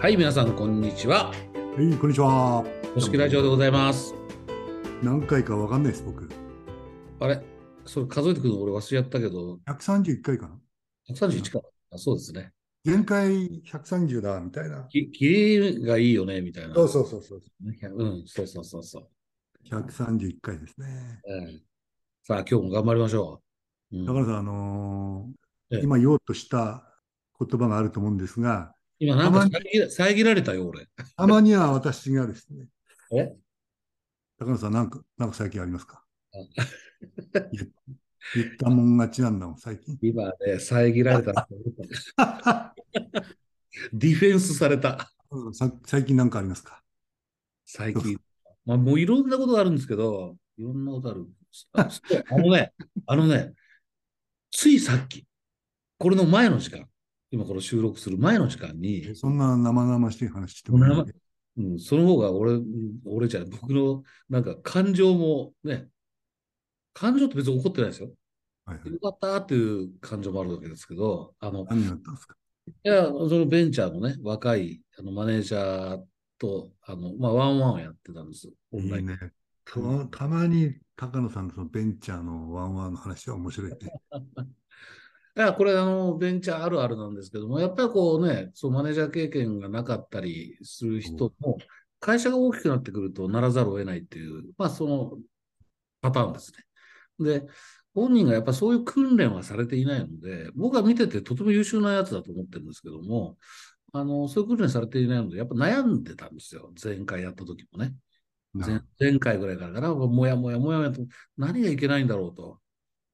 はい、皆さん、こんにちは。はい、こんにちは。公式ラジオでございます。何回かわかんないです、僕。あれ？それ数えてくるの俺忘れちゃったけど、131回かな。131か。あそうですね。前回130だ、みたいな。き切りがいいよね、みたいな。そうそうそうそう。うん、そうそうそうそう。131回ですね。ええさあ、今日も頑張りましょう。うんだからさん、あのーええ今言おうとした言葉があると思うんですが、今、なんか遮られたよ、俺。たまには私がですね、え？高野さん、なんか、なんか最近ありますか？あ 言言ったもん勝ちなんだもん、最近。今ね、遮られた。ディフェンスされた。さ最近なんかありますか？最近。まあ、もういろんなことがあるんですけど、いろんなことある。あのね、あのね、ついさっき、これの前の時間、今この収録する前の時間に、そんな生々しい話してもらえうん、その方が俺、うん俺じゃない僕のなんか感情もね、感情って別に怒ってないですよ。はいはいよかったっていう感情もあるわけですけど、あの、何があったんですか？いや、そのベンチャーのね、若いあのマネージャーと、あの、まあ、ワンワンをやってたんです。オンラインいいね。たたまに高野さんのそのベンチャーのワンワンの話は面白いね。いや、これ、あの、ベンチャーあるあるなんですけども、やっぱりこうね、そう、マネージャー経験がなかったりする人も、会社が大きくなってくるとならざるを得ないっていう、まあ、そのパターンですね。で、本人がやっぱそういう訓練はされていないので、僕は見ててとても優秀なやつだと思ってるんですけども、あの、そういう訓練されていないので、やっぱ悩んでたんですよ。前回やった時もね。前前回ぐらいからかな、もやもやもやもやと、何がいけないんだろうと、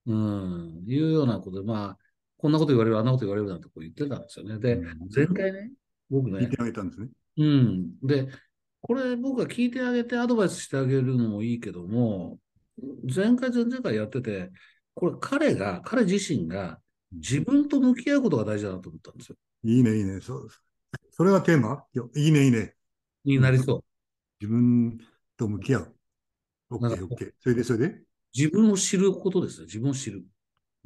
うん、いうようなことで、まあ、こんなこと言われる、あんなこと言われるなんてこう言ってたんですよね。で、うん前回ね、僕ね聞いて、あげたんですね。うん。で、これ僕が聞いてあげてアドバイスしてあげるのもいいけども、前回、前々回やってて、これ彼が、彼自身が自分と向き合うことが大事だなと思ったんですよ。いいね、いいね。そうです。それがテーマ？いやいいね、いいね。になりそう。自分と向き合う。オッケー、なんかオッケー。それで、それで、自分を知ることですね。自分を知る。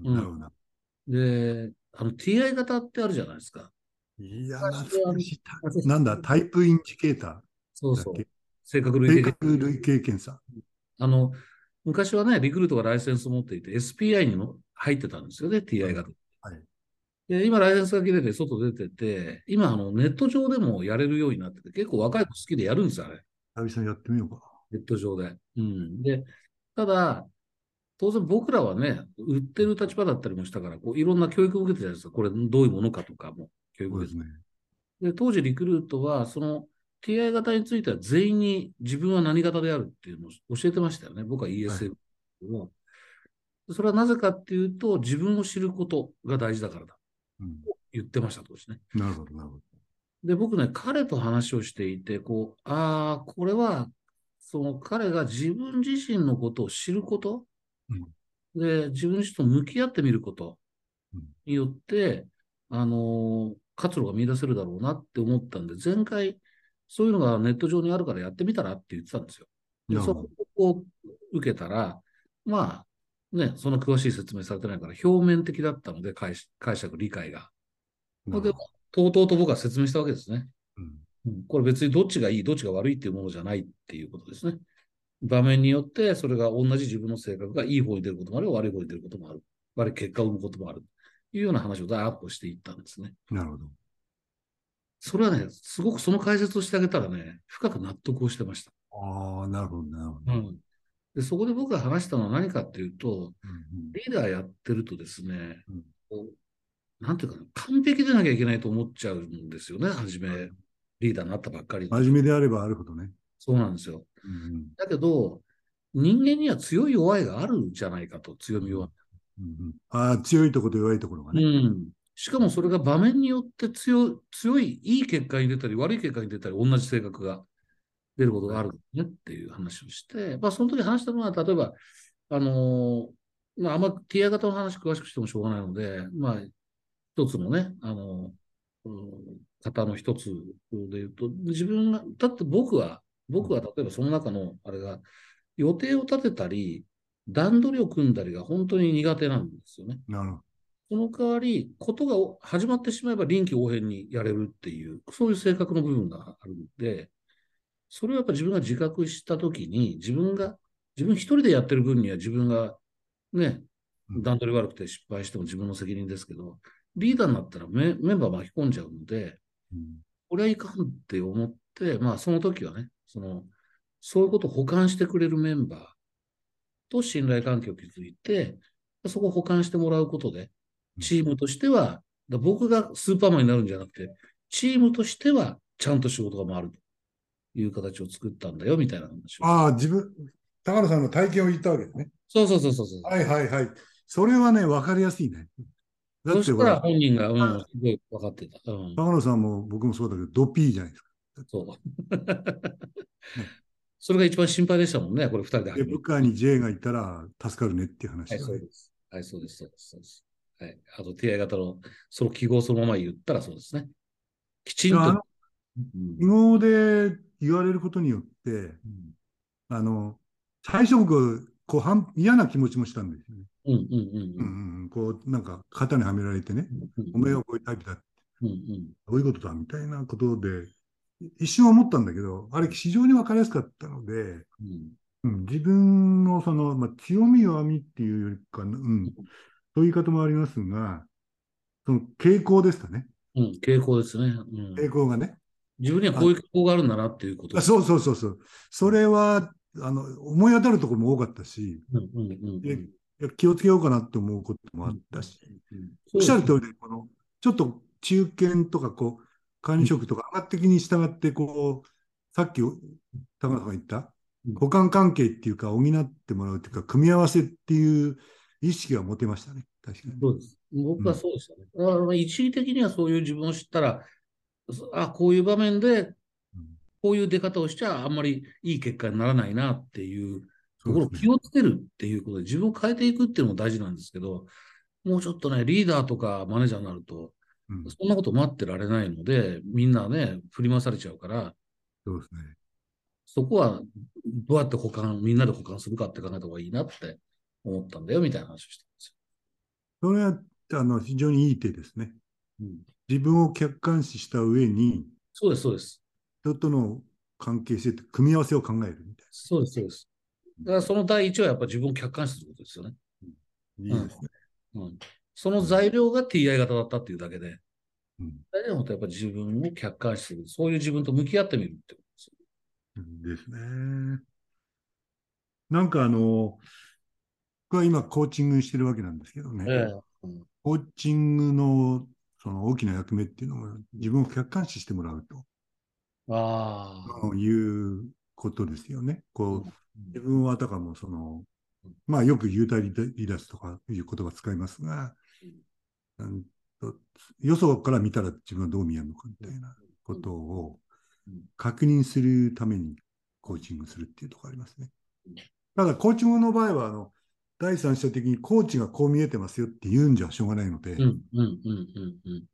うんなるほどな。で、あの TI 型ってあるじゃないですか。いや、懐かしい。なんだ、タイプインジケータそうそう。性格類性型格類型検査。あの、昔はね、リクルートがライセンスを持っていて、SPI にも入ってたんですよね、TI 型。はい。で今、ライセンスが切れて、外出てて、今、あの、ネット上でもやれるようになってて、結構若い子好きでやるんですよ、あれ。久々にやってみようかネット上で。うん。で、ただ、当然僕らはね、売ってる立場だったりもしたから、こういろんな教育を受けてたじゃないですか。これどういうものかとかも教な。育ですね。で、当時リクルートは、その TI 型については全員に自分は何型であるっていうのを教えてましたよね。僕は ESF を。それはなぜかっていうと、自分を知ることが大事だからだ。うん。言ってました、当時ね。なるほど、なるほど。で、僕ね、彼と話をしていて、こう、ああ、これは、その彼が自分自身のことを知ること、で、自分自身と向き合ってみることうんによって、あのー活路が見出せるだろうなって思ったんで、前回、そういうのがネット上にあるからやってみたらって言ってたんですよ。でそこを受けたら、まあ、ね、その詳しい説明されてないから、表面的だったので、解解釈、理解が。でなるほど。とうとうと僕は説明したわけですね。うんうんこれ別にどっちがいい、どっちが悪いっていうものじゃないっていうことですね。場面によって、それが同じ自分の性格がいい方に出ることもある、悪い方に出ることもある。悪い結果を生むこともある。というような話をダーッとしていったんですね。なるほど。それはね、すごくその解説をしてあげたらね、深く納得をしてました。ああ、なるほど、なるほど。うん。で、そこで僕が話したのは何かっていうと、うんリーダーやってるとですね、うんなんていうかな、完璧でなきゃいけないと思っちゃうんですよね、初め、リーダーになったばっかりで真面目であればあるほどね。そうなんですよ。うんだけど、人間には強い弱いがあるんじゃないかと、強みは。うんうんああ、強いところと弱いところがうね。ん。しかもそれが場面によって強い、強い、いい結果に出たり、悪い結果に出たり、同じ性格が出ることがあるねっていう話をして、まあ、その時話したのは、例えば、あのーまあ、あんま TI 型の話詳しくしてもしょうがないので、まあ、一つのね、あのうん方の一つで言うと、自分が、だって僕は、僕は例えばその中の、あれが、予定を立てたり、段取りを組んだりが本当に苦手なんですよね。なるほど。その代わり、ことが始まってしまえば臨機応変にやれるっていう、そういう性格の部分があるんで、それをやっぱ自分が自覚したときに、自分が、自分一人でやってる分には自分がね、段取り悪くて失敗しても自分の責任ですけど、リーダーになったらメメンバー巻き込んじゃうので、これはいかんって思って、まあその時はね、その、そういうことを補完してくれるメンバーと信頼関係を築いて、そこを補完してもらうことで、チームとしては、だ僕がスーパーマンになるんじゃなくて、チームとしてはちゃんと仕事が回るという形を作ったんだよ、みたいな話を。ああ、自分、高野さんの体験を言ったわけですね。そうそうそうそうそう。はいはいはい。それはね、分かりやすいね。だってそしたら本人が、うん、すごい分かってた。うん、高野さんも僕もそうだけど、ド P じゃないですか。そう。それが一番心配でしたもんね、これ二人でで、部下に J がいたら助かるねっていう話はい。そうです。はい、そうです、そうです、そうです。はい。あと、TI 型の、その記号をそのまま言ったらそうですね。きちんと。記号で言われることによって、うんあの、最初僕、こう半嫌な気持ちもしたんですよね。うんうんうんうんうんうん、こう、なんか肩にはめられてね、うん。お前はこういうタイプだ、うんうんどういうことだみたいなことで、一瞬思ったんだけど、あれ非常に分かりやすかったので、うんうん、自分のその、まあ、強み弱みっていうよりかな、うん、そういう言い方もありますが、その傾向ですかね。うん、傾向ですね。うん、傾向がね。自分にはこういう傾向があるんだなっていうことあそうそうそうそう。それは、あの、思い当たるところも多かったし、うんうんうん気をつけようかなって思うこともあったし、うんおっしゃる通りで、この、ちょっと中堅とか、こう、管理職とか上がってきに従って、こう、さっき高野さんが言ったうん、互換関係っていうか、補ってもらうっていうか、組み合わせっていう意識が持てましたね。確かに。そうです。僕はそうでしたね。だからまあ一時的にはそういう自分を知ったら、そあ、こういう場面で、うんこういう出方をしちゃあんまりいい結果にならないなっていうところを気をつけるっていうことで自分を変えていくっていうのも大事なんですけど、もうちょっとね、リーダーとかマネージャーになると、うんそんなこと待ってられないので、みんなね、振り回されちゃうから、そうですね。そこはどうやって保管、みんなで保管するかって考えた方がいいなって思ったんだよみたいな話をしてそれは、あの、非常にいい手ですね。るんですよ。うん、自分を客観視した上に、そうです、そうです。人との関係性と組み合わせを考えるみたいそうです、そうです。だからその第一はやっぱ自分を客観視することですよね。な。いいですね。うん、その材料が TI 型だったっていうだけで、うん大事なことはやっぱ自分を客観視する。そういう自分と向き合ってみるってことですよ。ですね。なんかあの、僕は今コーチングしてるわけなんですけどね、ええうんコーチングのその大きな役目っていうのも自分を客観視してもらうああ。ということですよね。こう自うん分はあたかもその、まあよく幽体離脱とかいう言葉使いますが、うんとよそから見たら自分はどう見えるのかみたいなことをうん確認するためにコーチングするっていうところありますねうん。ただ、コーチングの場合は、あの、第三者的にコーチがこう見えてますよって言うんじゃしょうがないので、うん、うん、うん、うん、うん。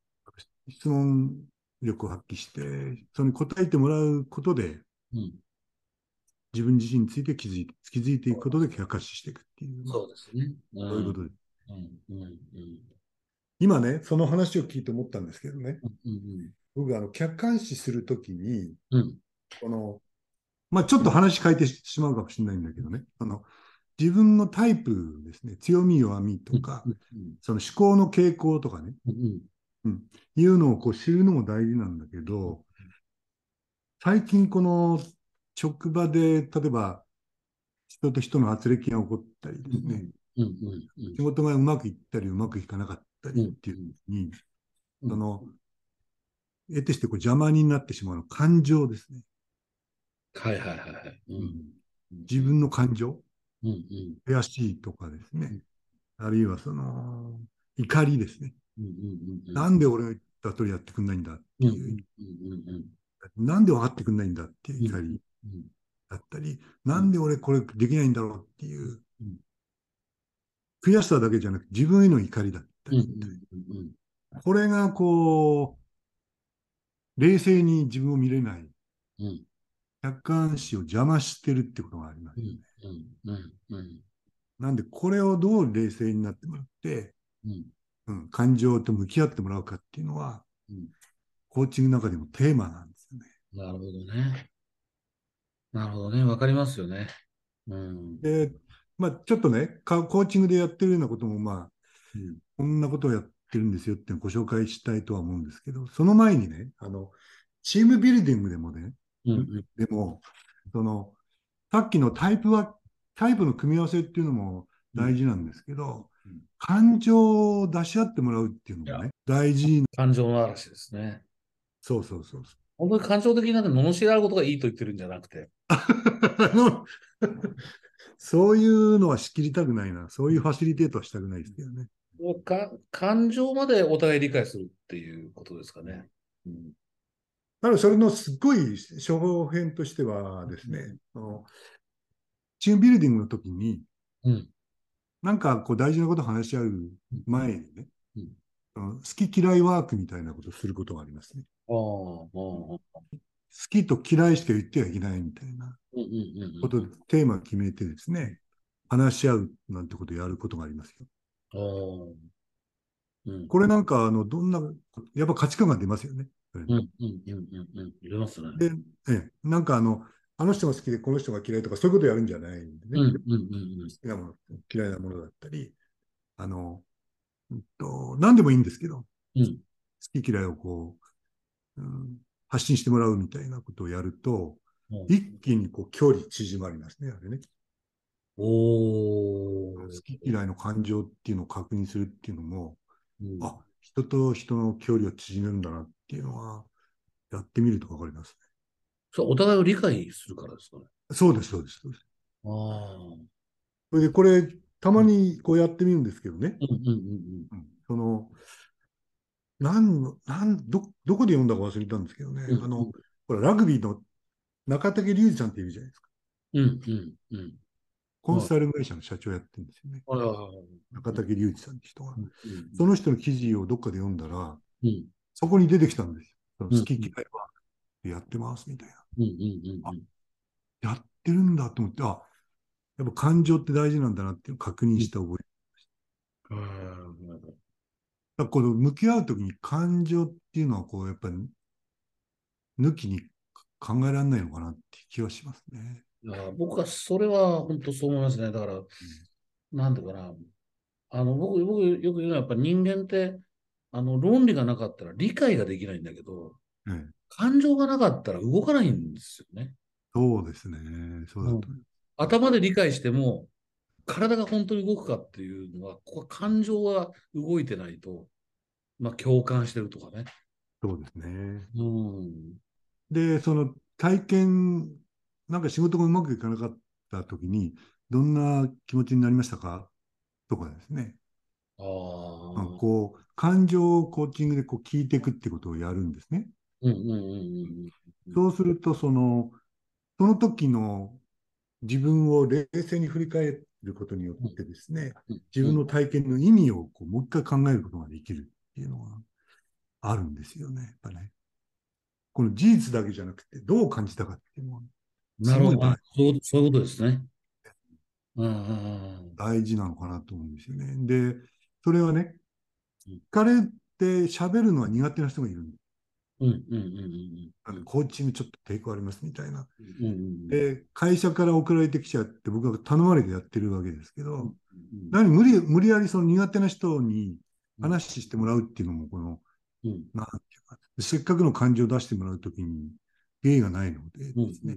質問力を発揮して、それに答えてもらうことで、うん、自分自身について気づいて気づいていくことで客観視していくっていう、そうですね。うんそういうことです。うん、うん、うん。今ね、その話を聞いて思ったんですけどね、うん、僕、あの、客観視するときに、うん、うん。この、まあ、ちょっと話変えてしまうかもしれないんだけどね、あの、自分のタイプですね、強み、弱みとか、うん、その思考の傾向とかね、うん、いうのをこう知るのも大事なんだけど、最近この職場で、例えば人と人の圧力が起こったりですね、うん、うん、仕事がうまくいったりうまくいかなかったりっていう時に、うん。その、得てしてこう邪魔になってしまうのは感情ですね。はいはいはいはい。うん、自分の感情、うん、うん、悔しいとかですね、あるいはその、怒りですね。うん、うん、なんで俺が言った通りやってくんないんだってう。ん、うん、いう、うん、なんで分かってくんないんだっていう怒り。うん、だったり、なんで俺これできないんだろうっていう。うん、悔しさだけじゃなくて自分への怒りだったうん、り、うん、これがこう、冷静に自分を見れない、うん、客観視を邪魔してるってことがありますうよね。ん、うん、うん、なんで、これをどう冷静になってもらって、うん、うん、感情と向き合ってもらうかっていうのは、うんコーチングの中でもテーマなんですよね。なるほどね。なるほどね。わかりますよね。うん。で、まあ、ちょっとね、かコーチングでやってるようなことも、まあ、うんこんなことをやってるんですよってご紹介したいとは思うんですけど、その前にね、あの、チームビルディングでもね、うんうんでも、その、さっきのタイプは、タイプの組み合わせっていうのも大事なんですけど、うん感情を出し合ってもらうっていうのもね、大事な。感情の嵐ですね。そうそうそうそう。本当に感情的になって罵り合うことがいいと言ってるんじゃなくて。そういうのは仕切りたくないな。そういうファシリテートはしたくないですけどね。か感情までお互い理解するっていうことですかね。うんただそれのすごい処方編としてはですね、そのチームビルディングの時に、うん。なんかこう大事なことを話し合う前にね、うんその好き嫌いワークみたいなことをすることがありますね。好きと嫌いしか言ってはいけないみたいなうんうんうんことでテーマを決めてですね、話し合うなんてことをやることがありますよ。ああ。うん。これなんか、あの、どんな、やっぱ価値観が出ますよね。うんうんうんうんますね。で、ええ、なんかあの、あの人が好きでこの人が嫌いとかそういうことをやるんじゃないんでね。うんうんうん好きなもの、嫌いなものだったり、あの、うんと、何でもいいんですけど、うん。うん。好き嫌いをこう、うん、発信してもらうみたいなことをやると、うん一気にこう距離縮まりますね、あれね。おー。好き嫌いの感情っていうのを確認するっていうのも、うんあ、人と人の距離を縮めるんだなっていうのは、やってみるとわかりますそれお互いを理解するからですかね。ね。そうです、そうです。そうですああ。それで、これ、たまにこうやってみるんですけどね。うんうんうんうんその、なんの、なん、ど、どこで読んだか忘れたんですけどね。うんあの、ほら、ラグビーの中竹隆二さんっているじゃないですか。うん。うんうんうん。コンサル会社の社長やってるんですよね。中竹隆二さんって人がう。んその人の記事をどっかで読んだら、うんそこに出てきたんですよ。好き嫌いはやってますみたいな。うんうんうんうん。やってるんだと思って、あ、やっぱ感情って大事なんだなっていうのを確認した覚え。ああだからこの向き合うときに感情っていうのはこう、やっぱり抜きに考えられないのかなって気はしますね。いや僕はそれは本当そう思いますね。だから、なんていうかな。あの、僕、僕よく言うのはやっぱ人間って、あの、論理がなかったら理解ができないんだけど、ええ感情がなかったら動かないんですよね。そうですね。そうだと思います。頭で理解しても、体が本当に動くかっていうのは、ここは感情が動いてないと、まあ共感してるとかね。そうですね。うん。で、その体験、なんか仕事がうまくいかなかったときに、どんな気持ちになりましたか？とかですね。あ。こう、感情をコーチングでこう聞いていくってことをやるんですね。うんうんうんうんそうすると、その、その時の自分を冷静に振り返ることによってですね、うん。自分の体験の意味をこうもう一回考えることができるっていうのがあるんですよね、やっぱね。この事実だけじゃなくて、どう感じたかっていうのはなるほど。そうそういうことですね。うんうんうん大事なのかなと思うんですよね。で、それはねうん、聞かれて喋るのは苦手な人がいるんです。うんうんうんうんあのコーチングちょっと抵抗ありますみたいな。うんうんうんで、会社から送られてきちゃって、僕が頼まれてやってるわけですけど、うん何無理無理やりその苦手な人に話してもらうっていうのも、この、うんなんていうか、せっかくの感情を出してもらうときに、芸がないのでうんですね、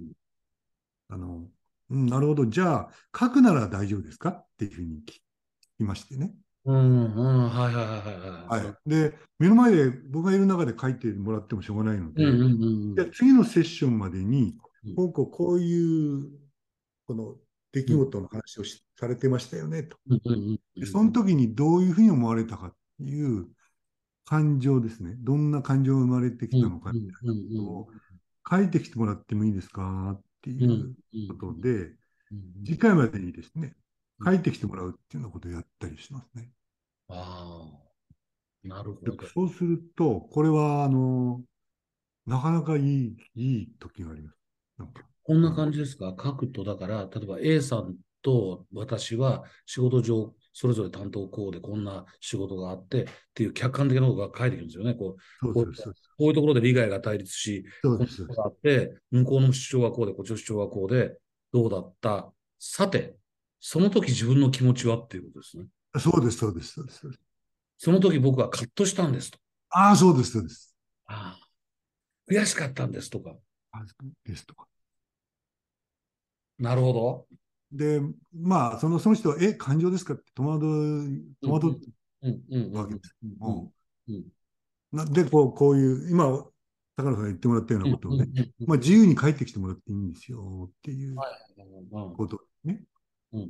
あの、うん、なるほど、じゃあ、書くなら大丈夫ですか？っていうふうに聞きましてね。うんうんはいはいはいはいはい。で、目の前で僕がいる中で書いてもらってもしょうがないので、うんうんうんじゃあ次のセッションまでにうん、こうこうこういう、この出来事の話をしされてましたよね、と。うんうんうんでその時にどういうふうに思われたかっていう感情ですね。どんな感情が生まれてきたのかうんうんうんを書いてきてもらってもいいですか？ってうんいうことで、うん次回までにですね、書いてきてもらうっていうようなことをやったりしますね。ああ、なるほでど。そうすると、これは、あの、なかなかいい、いい時があります。なんかこんな感じですか？書くと、だから、例えば A さんと私は仕事上、それぞれ担当こうでこんな仕事があってっていう客観的なことが書いてくるんですよね。こうこういうところで利害が対立し、こうです。ことがあって、向こうの主張はこうで、こっちの主張はこうで、どうだった？さて、その時自分の気持ちはっていうことですね。そうです。そうです。そうです。そうですその時僕はカットしたんですと。ああ、そうです。そうです。ああ悔しかったんですとか。あですとか。なるほど。で、まあ、そのその人は、え、感情ですか？って戸惑う、戸惑うわけですでこう、こういう、今、高野さんが言ってもらったようなことをね、まあ、自由に帰ってきてもらっていいんですよっていううんことね。うん。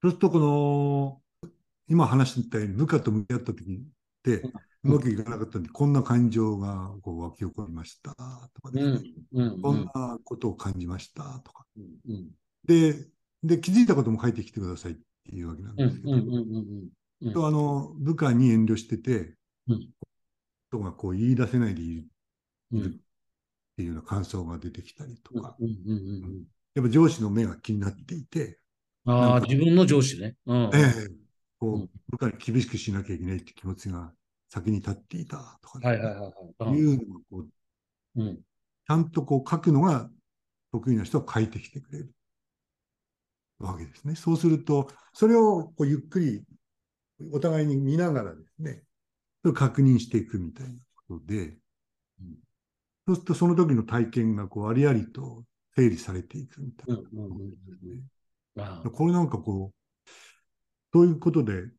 そうすると、この、今話したように部下と向き合った時って、うまくいかなかったんで、こんな感情がこう湧き起こりましたとかですね、こんなことを感じましたとか。で、で、気づいたことも書いてきてくださいっていうわけなんうんですけど、とあの部下に遠慮してて、うん。人がこう言い出せないでいる。うん。っていうような感想が出てきたりとか、やっぱ上司の目が気になっていて、ああ、自分の上司ね。うん。ええ。こう部下に厳しくしなきゃいけないって気持ちが先に立っていたとかね、はいはいはいはい。いうのをこううん。ちゃんとこう書くのが得意な人は書いてきてくれるわけですね。そうすると、それをこうゆっくりお互いに見ながらですね、それを確認していくみたいなことで、うんそうするとその時の体験がこうありありと整理されていくみたいな。うんうんうんうんああこれなんかこう、そういうことで、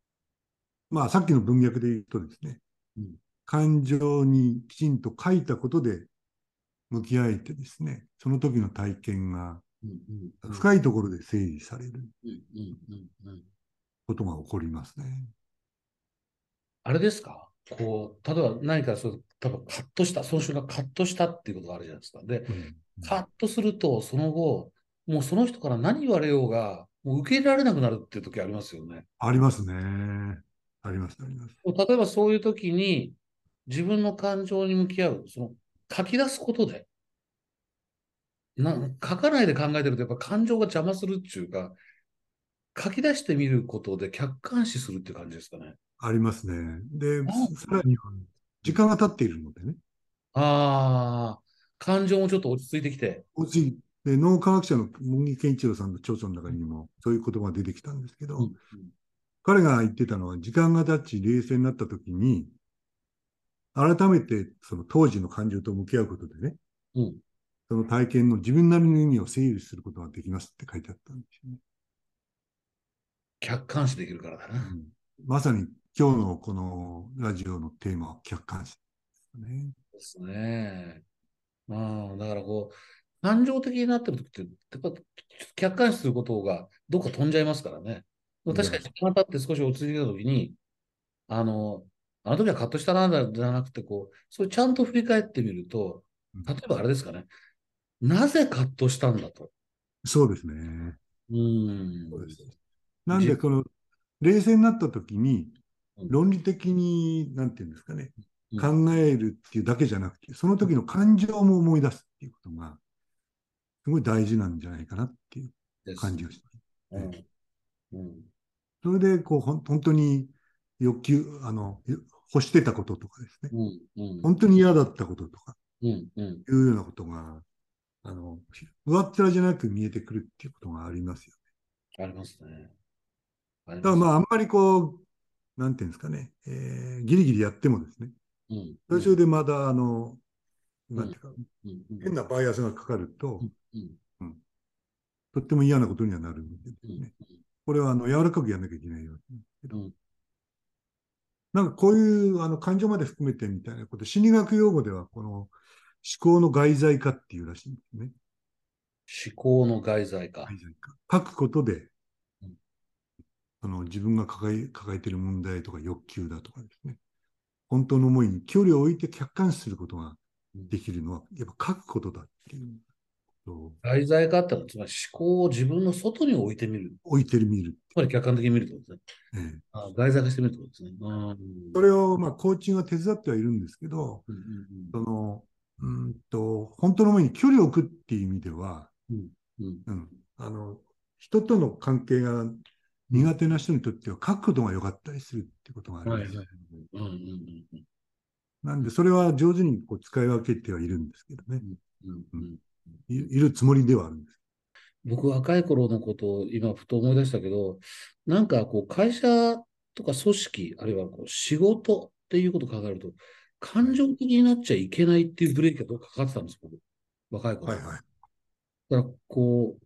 まあさっきの文脈で言うとですね、うん感情にきちんと書いたことで向き合えてですね、その時の体験が深いところで整理されるうんうんうんうんことが起こりますね。あれですか？こう、例えば何かそう、多分カットした、その瞬間カットしたっていうことがあるじゃないですか。で、カットすると、その後、もうその人から何言われようが、もう受け入れられなくなるっていう時ありますよね。ありますね。あります、あります。例えばそういう時に、自分の感情に向き合う、その書き出すことで、な書かないで考えてると、やっぱ感情が邪魔するっていうか、書き出してみることで客観視するって感じですかね。ありますね。であ、さらには、時間が経っているのでね、ああ、感情もちょっと落ち着いてきて。落ちで脳科学者の茂木健一郎さんの著書の中にもそういう言葉が出てきたんですけど、うん彼が言ってたのは、時間が経ち、冷静になった時に、改めてその当時の感情と向き合うことでね、うんその体験の自分なりの意味を整理することができますって書いてあったんですよね。客観視できるからだな。うんまさに今日のこのラジオのテーマは客観視ですね。ですね。まあ、だからこう、感情的になってる時って、やっぱ客観視することがどっか飛んじゃいますからね。確かに時間が経って少し落ち着いた時に、あの、あの時はカットしたな、じゃなくて、こう、それちゃんと振り返ってみると、例えばあれですかね。なぜカットしたんだと。そうですね。うーん。そうですなんで、この冷静になった時にうん、論理的に、なんていうんですかね、うん考えるっていうだけじゃなくて、その時の感情も思い出すっていうことが、すごい大事なんじゃないかなっていう感じがして。うん。うん。それで、こう、ほん本当に欲求、あの、欲してたこととかですね、うん。うん。本当に嫌だったこととかうん。うん。いうようなことが、あの、上っ面じゃなく見えてくるっていうことがありますよありますね。ありだからまあ、あんまりこう、なんていうんですかね、えーギリギリやってもですね、うん。途中でまだ、あの、なんていうか、うん。うん。変なバイアスがかかると、うん。とっても嫌なことにはなるんでですね、これはあの柔らかくやらなきゃいけないようけど、うん。なんかこういうあの感情まで含めてみたいなこと、心理学用語ではこの思考の外在化っていうらしいんですね。思考の外在化。書くことでうん、あの自分が抱え抱えている問題とか欲求だとかですね、本当の思いに距離を置いて客観視することができるのは、やっぱ書くことだっていう外在化ってのは、つまり思考を自分の外に置いてみる。置いてみる。つまり客観的に見るってことですね。ええあ外在化してみるってことですね。うん。それを、まあ、コーチングは手伝ってはいるんですけど、うんうんその、うんと、本当の前に距離を置くっていう意味では、うんうんうん、あの、人との関係が苦手な人にとっては書くことが良かったりするってことがあります。はいはい。なんで、それは上手にこう使い分けてはいるんですけどね。うんうんいいるつもりではあるんです。僕、若い頃のことを今、ふと思い出したけど、なんかこう、会社とか組織、あるいはこう仕事っていうことを考えると、感情的になっちゃいけないっていうブレーキがどっかかかってたんです、僕。若い頃。はいはい。だから、こ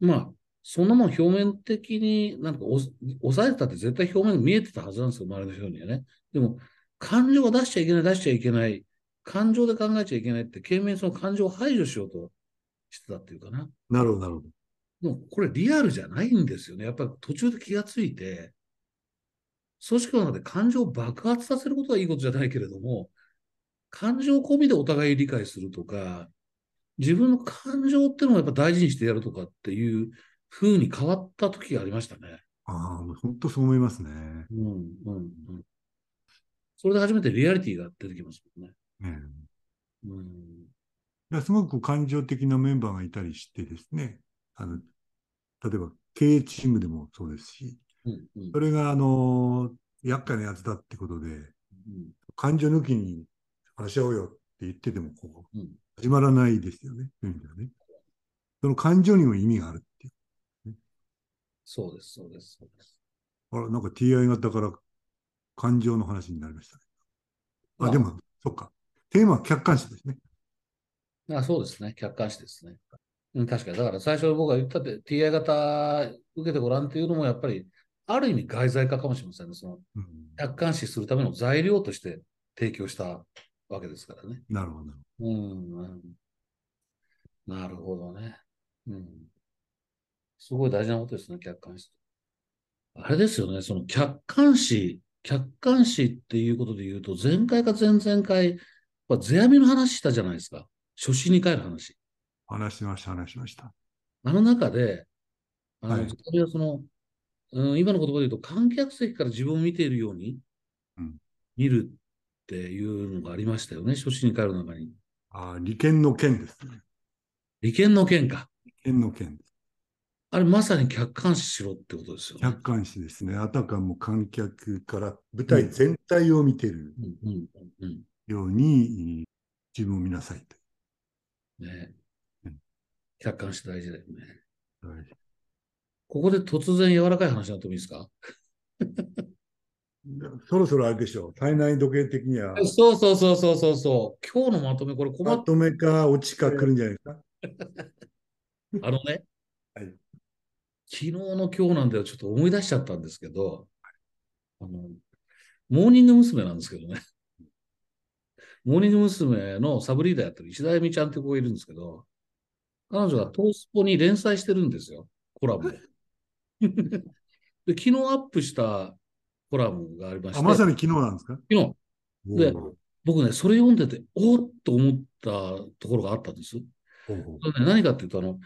う、まあ、そんなもん表面的に、なんかお、抑えてたって絶対表面に見えてたはずなんですよ、周りの人にはね。でも、感情が出しちゃいけない、出しちゃいけない、感情で考えちゃいけないって、懸命にその感情を排除しようとしてたっていうかな。なるほど、なるほど。でも、これリアルじゃないんですよね。やっぱり途中で気がついて、組織の中で感情を爆発させることはいいことじゃないけれども、感情込みでお互い理解するとか、自分の感情っていうのをやっぱ大事にしてやるとかっていう風に変わった時がありましたね。ああ、もう本当そう思いますね。うん、うん、うん。それで初めてリアリティが出てきますもんね。ねうん。だからすごく感情的なメンバーがいたりしてですね、あの例えば経営チームでもそうですし、うん、うんそれがあの厄介なやつだってことで、うん感情抜きに話し合おうよって言っててもこううん始まらないですよね。そういう意味ではね。その感情にも意味があるっていう。そうです、そうです、そうです。あら、なんか TI 型から感情の話になりましたね。あ、あでも、そっか。テーマは客観視ですね。あそうですね。客観視ですね。うん、確かに。だから最初僕が言ったって TI 型受けてごらんっていうのもやっぱり、ある意味外在化かもしれませんね。そのうん、客観視するための材料として提供したわけですからね。なるほど。うん、うん。なるほどね。うん。すごい大事なことですね、客観視。あれですよね、その客観視、客観視っていうことで言うと、前回か前々回、まあ世阿弥の話したじゃないですか。初心に帰る話。話しました、話しました。あの中で、あの、はいはその、うん、今の言葉で言うと、観客席から自分を見ているようにうん見るっていうのがありましたよね、初心に帰る中に。あ利権の権ですね。利権の権か。利権の権です。あれまさに客観視しろってことですよね。客観視ですね。あたかも観客から舞台全体を見てるように、自分を見なさいと。うん。ねうん客観視大事だよね。はいここで突然柔らかい話になってもいいですか？そろそろあれでしょう。体内時計的には、そうそうそうそうそうそう。今日のまとめ、これ困っまとめか落ちか来るんじゃないですか？あのね、はい昨日の今日なんだよ、ちょっと思い出しちゃったんですけど、あの、モーニング娘。なんですけどね。モーニング娘。のサブリーダーやってる石田恵美ちゃんって子がいるんですけど、彼女がトースポに連載してるんですよ、コラムを。で昨日アップしたコラムがありまして、あまさに昨日なんですか？昨日、で僕ね、それ読んでて、おっと思ったところがあったんです。ほうほう。それね、何かっていうと、あの、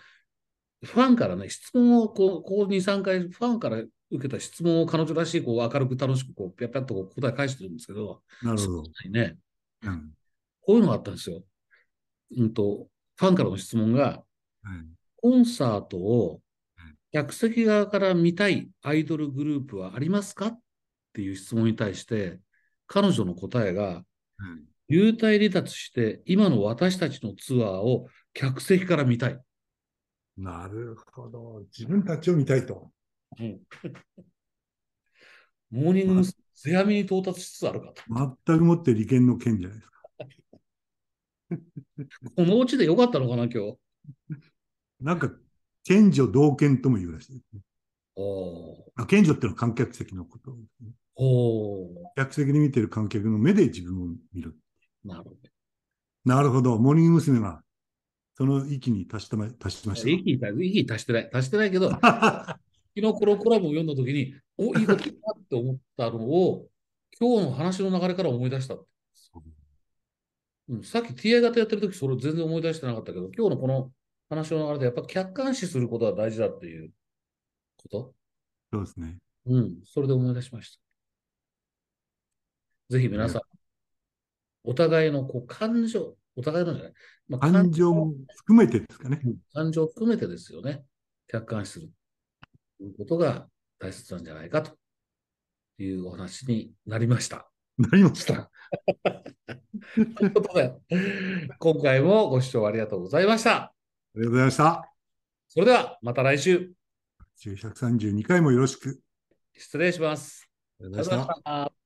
ファンからね、質問をこう、こう2、3回、ファンから受けた質問を彼女らしい、こう、明るく楽しく、こう、ぴゃぴゃっとこう答え返してるんですけど、そなるほど。ね、うん。こういうのがあったんですよ。うんと、ファンからの質問が、はい。コンサートをうん客席側から見たいアイドルグループはありますか？っていう質問に対して、彼女の答えが、うん幽体離脱して、今の私たちのツアーを客席から見たい。なるほど。自分たちを見たいと。モーニング娘。世阿弥に到達しつつあるかと。全くもって利権の権じゃないですか。このうちでよかったのかな、今日。なんか、権女同権とも言うらしいですね。あ権女っていうのは観客席のことね。客席で見てる観客の目で自分を見る。なるほど。なるほど。モーニング娘。がその域に達したま達しました。息に足息に足してない。足してないけど、昨日このコラムを読んだときに、お、いいこと言ったって思ったのを、今日の話の流れから思い出した。うん、さっき TI 型やってるとき、それ全然思い出してなかったけど、今日のこの話の流れで、やっぱ客観視することは大事だっていうこと？そうですね。うん、それで思い出しました。ぜひ皆さん、お互いのこう感情、お互いのじゃない、まあ感情も含めてですかね。感情を含めてですよね。客観視する。ということが大大切なんじゃないかというお話になりました。なりました。ということで、今回もご視聴ありがとうございました。ありがとうございました。それではまた来週、132回もよろしく。失礼します。ありがとうございました。